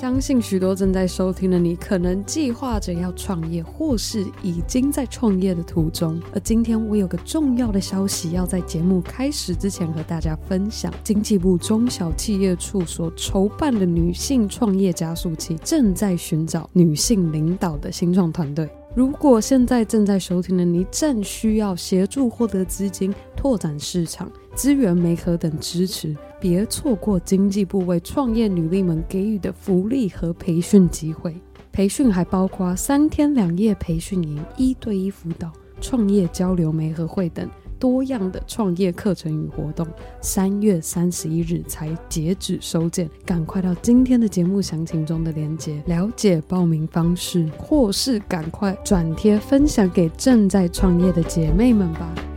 相信许多正在收听的你，可能计划着要创业，或是已经在创业的途中。而今天我有个重要的消息，要在节目开始之前和大家分享：经济部中小企业处所筹办的女性创业加速器，正在寻找女性领导的新创团队。如果现在正在收听的你，正需要协助获得资金、拓展市场、资源媒合等支持。别错过经济部为创业女力们给予的福利和培训机会。培训还包括三天两夜培训营、一对一辅导、创业交流媒合会等多样的创业课程与活动。三月三十一日才截止收件，赶快到今天的节目详情中的链接了解报名方式，或是赶快转贴分享给正在创业的姐妹们吧。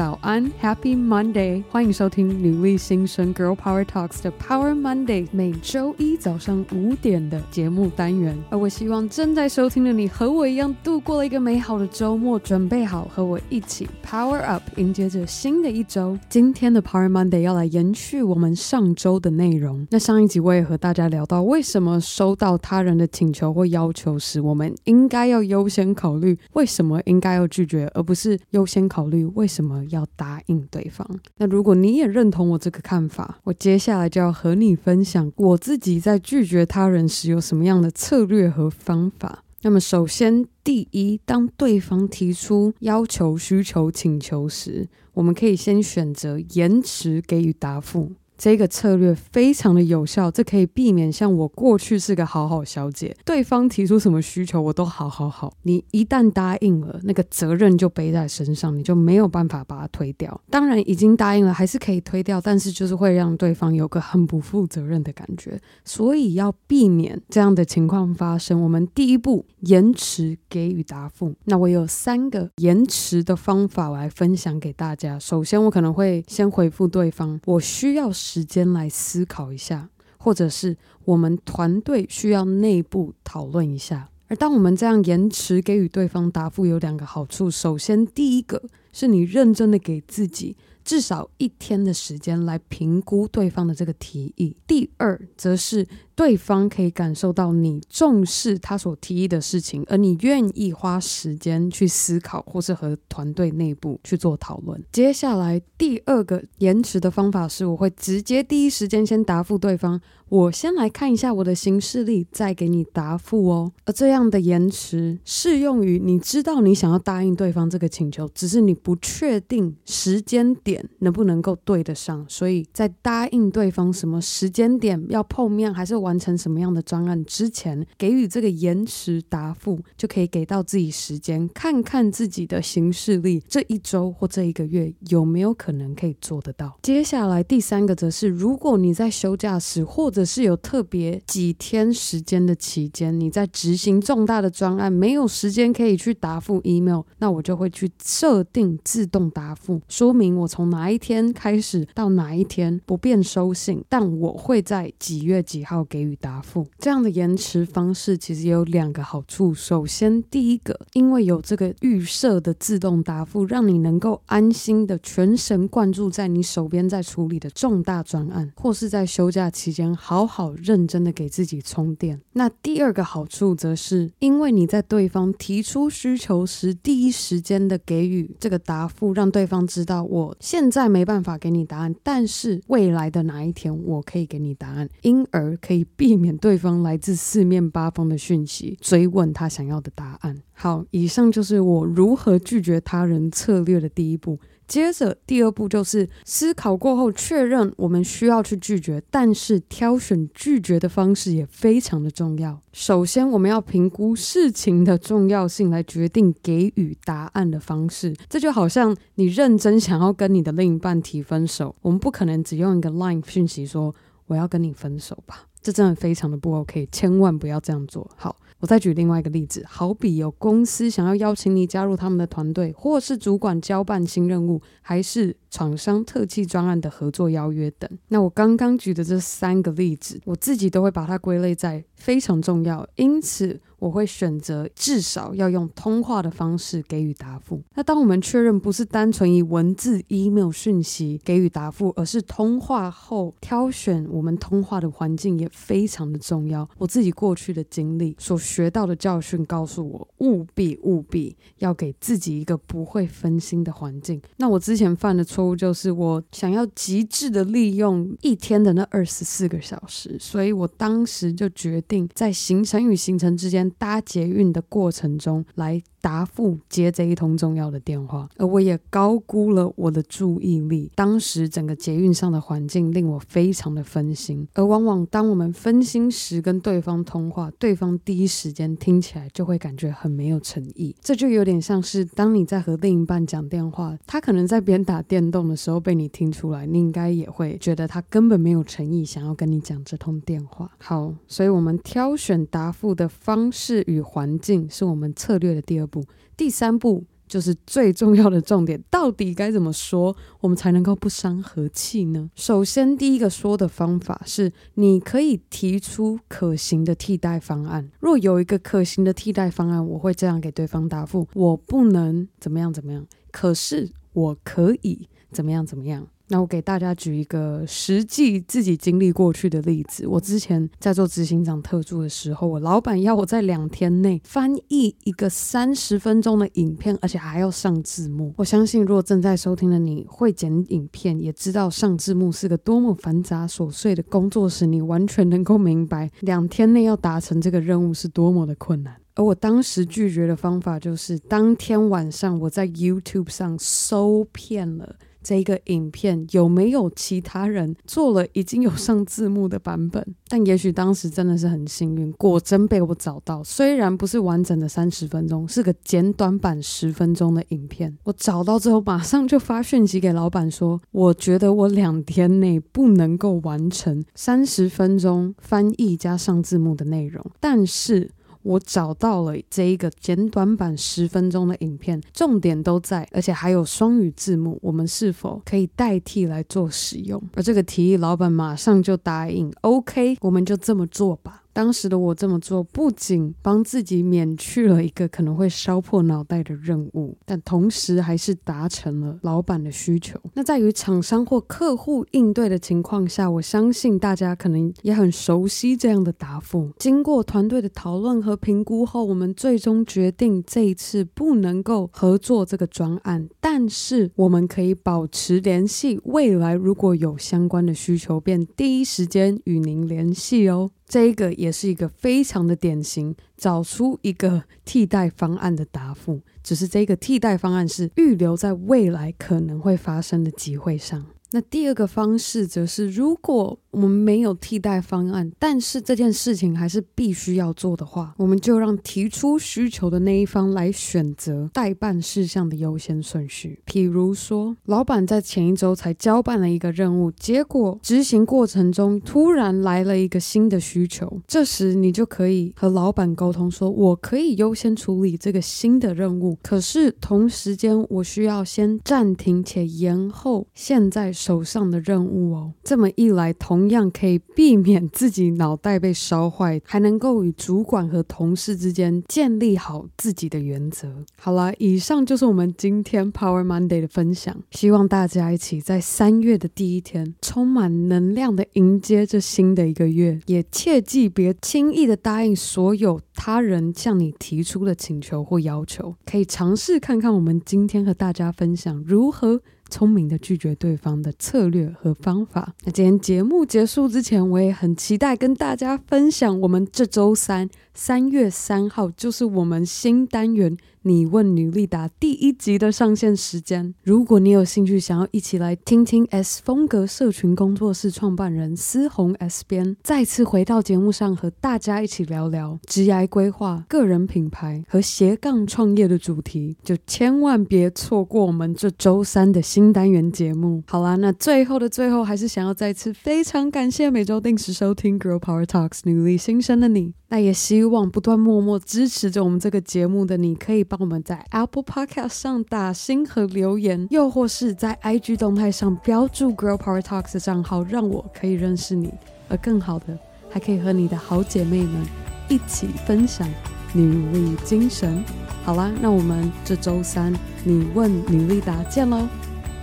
早安，Happy Monday！欢迎收听女力新生 Girl Power Talks 的 Power Monday，每周一早上五点的节目单元。而我希望正在收听的你和我一样度过了一个美好的周末，准备好和我一起 Power Up，迎接着新的一周。今天的 Power Monday 要来延续我们上周的内容。那上一集我也和大家聊到，为什么收到他人的请求或要求时，我们应该要优先考虑为什么应该要拒绝，而不是优先考虑为什么要答应对方？那如果你也认同我这个看法，我接下来就要和你分享我自己在拒绝他人时有什么样的策略和方法。那么，首先，第一，当对方提出要求、需求、请求时，我们可以先选择延迟给予答复。这个策略非常的有效，这可以避免像我过去是个好好小姐，对方提出什么需求我都好好好。你一旦答应了，那个责任就背在身上，你就没有办法把它推掉。当然已经答应了，还是可以推掉，但是就是会让对方有个很不负责任的感觉。所以要避免这样的情况发生，我们第一步延迟给予答复。那我有三个延迟的方法我来分享给大家。首先，我可能会先回复对方，我需要。时间来思考一下，或者是我们团队需要内部讨论一下。而当我们这样延迟给予对方答复，有两个好处。首先，第一个是你认真的给自己至少一天的时间来评估对方的这个提议；第二，则是。对方可以感受到你重视他所提议的事情，而你愿意花时间去思考，或是和团队内部去做讨论。接下来第二个延迟的方法是，我会直接第一时间先答复对方。我先来看一下我的行事历，再给你答复哦。而这样的延迟适用于你知道你想要答应对方这个请求，只是你不确定时间点能不能够对得上，所以在答应对方什么时间点要碰面，还是完成什么样的专案之前，给予这个延迟答复，就可以给到自己时间，看看自己的行事历，这一周或这一个月有没有可能可以做得到。接下来第三个则是，如果你在休假时，或者是有特别几天时间的期间，你在执行重大的专案，没有时间可以去答复 email，那我就会去设定自动答复，说明我从哪一天开始到哪一天不便收信，但我会在几月几号给。给予答复，这样的延迟方式其实有两个好处。首先，第一个，因为有这个预设的自动答复，让你能够安心的全神贯注在你手边在处理的重大专案，或是在休假期间好好认真的给自己充电。那第二个好处则是，因为你在对方提出需求时，第一时间的给予这个答复，让对方知道我现在没办法给你答案，但是未来的哪一天我可以给你答案，因而可以。避免对方来自四面八方的讯息，追问他想要的答案。好，以上就是我如何拒绝他人策略的第一步。接着，第二步就是思考过后确认我们需要去拒绝，但是挑选拒绝的方式也非常的重要。首先，我们要评估事情的重要性，来决定给予答案的方式。这就好像你认真想要跟你的另一半提分手，我们不可能只用一个 Line 讯息说我要跟你分手吧。这真的非常的不 OK，千万不要这样做。好，我再举另外一个例子，好比有公司想要邀请你加入他们的团队，或是主管交办新任务，还是厂商特技专案的合作邀约等。那我刚刚举的这三个例子，我自己都会把它归类在非常重要，因此我会选择至少要用通话的方式给予答复。那当我们确认不是单纯以文字、email 讯息给予答复，而是通话后挑选我们通话的环境也非常的重要。我自己过去的经历所学到的教训告诉我，务必务必要给自己一个不会分心的环境。那我之前犯的错误就是，我想要极致的利用一天的那二十四个小时，所以我当时就决定在行程与行程之间搭捷运的过程中来。答复接这一通重要的电话，而我也高估了我的注意力。当时整个捷运上的环境令我非常的分心，而往往当我们分心时跟对方通话，对方第一时间听起来就会感觉很没有诚意。这就有点像是当你在和另一半讲电话，他可能在边打电动的时候被你听出来，你应该也会觉得他根本没有诚意想要跟你讲这通电话。好，所以我们挑选答复的方式与环境是我们策略的第二步。第三步就是最重要的重点，到底该怎么说，我们才能够不伤和气呢？首先，第一个说的方法是，你可以提出可行的替代方案。若有一个可行的替代方案，我会这样给对方答复：我不能怎么样怎么样，可是我可以怎么样怎么样。那我给大家举一个实际自己经历过去的例子。我之前在做执行长特助的时候，我老板要我在两天内翻译一个三十分钟的影片，而且还要上字幕。我相信，如果正在收听的你会剪影片，也知道上字幕是个多么繁杂琐碎的工作时，你完全能够明白两天内要达成这个任务是多么的困难。而我当时拒绝的方法就是，当天晚上我在 YouTube 上搜遍了。这一个影片有没有其他人做了已经有上字幕的版本？但也许当时真的是很幸运，果真被我找到。虽然不是完整的三十分钟，是个简短版十分钟的影片。我找到之后，马上就发讯息给老板说：“我觉得我两天内不能够完成三十分钟翻译加上字幕的内容，但是。”我找到了这一个简短版十分钟的影片，重点都在，而且还有双语字幕，我们是否可以代替来做使用？而这个提议，老板马上就答应，OK，我们就这么做吧。当时的我这么做，不仅帮自己免去了一个可能会烧破脑袋的任务，但同时还是达成了老板的需求。那在与厂商或客户应对的情况下，我相信大家可能也很熟悉这样的答复。经过团队的讨论和评估后，我们最终决定这一次不能够合作这个专案，但是我们可以保持联系，未来如果有相关的需求，便第一时间与您联系哦。这一个也是一个非常的典型，找出一个替代方案的答复，只是这个替代方案是预留在未来可能会发生的机会上。那第二个方式则是，如果我们没有替代方案，但是这件事情还是必须要做的话，我们就让提出需求的那一方来选择待办事项的优先顺序。譬如说，老板在前一周才交办了一个任务，结果执行过程中突然来了一个新的需求，这时你就可以和老板沟通说：“我可以优先处理这个新的任务，可是同时间我需要先暂停且延后现在手上的任务哦。”这么一来，同同样可以避免自己脑袋被烧坏，还能够与主管和同事之间建立好自己的原则。好了，以上就是我们今天 Power Monday 的分享。希望大家一起在三月的第一天，充满能量的迎接这新的一个月。也切记别轻易的答应所有他人向你提出的请求或要求。可以尝试看看我们今天和大家分享如何。聪明的拒绝对方的策略和方法。那今天节目结束之前，我也很期待跟大家分享我们这周三。三月三号就是我们新单元“你问女力答”第一集的上线时间。如果你有兴趣，想要一起来听听 S 风格社群工作室创办人思宏 S 编再次回到节目上，和大家一起聊聊职业规划、个人品牌和斜杠创业的主题，就千万别错过我们这周三的新单元节目。好啦，那最后的最后，还是想要再次非常感谢每周定时收听《Girl Power Talks》女力新生的你。那也希望不断默默支持着我们这个节目的你，可以帮我们在 Apple Podcast 上打星和留言，又或是在 IG 动态上标注 Girl Power Talks 的账号，让我可以认识你。而更好的，还可以和你的好姐妹们一起分享女力精神。好啦，那我们这周三你问女力答见喽，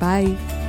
拜。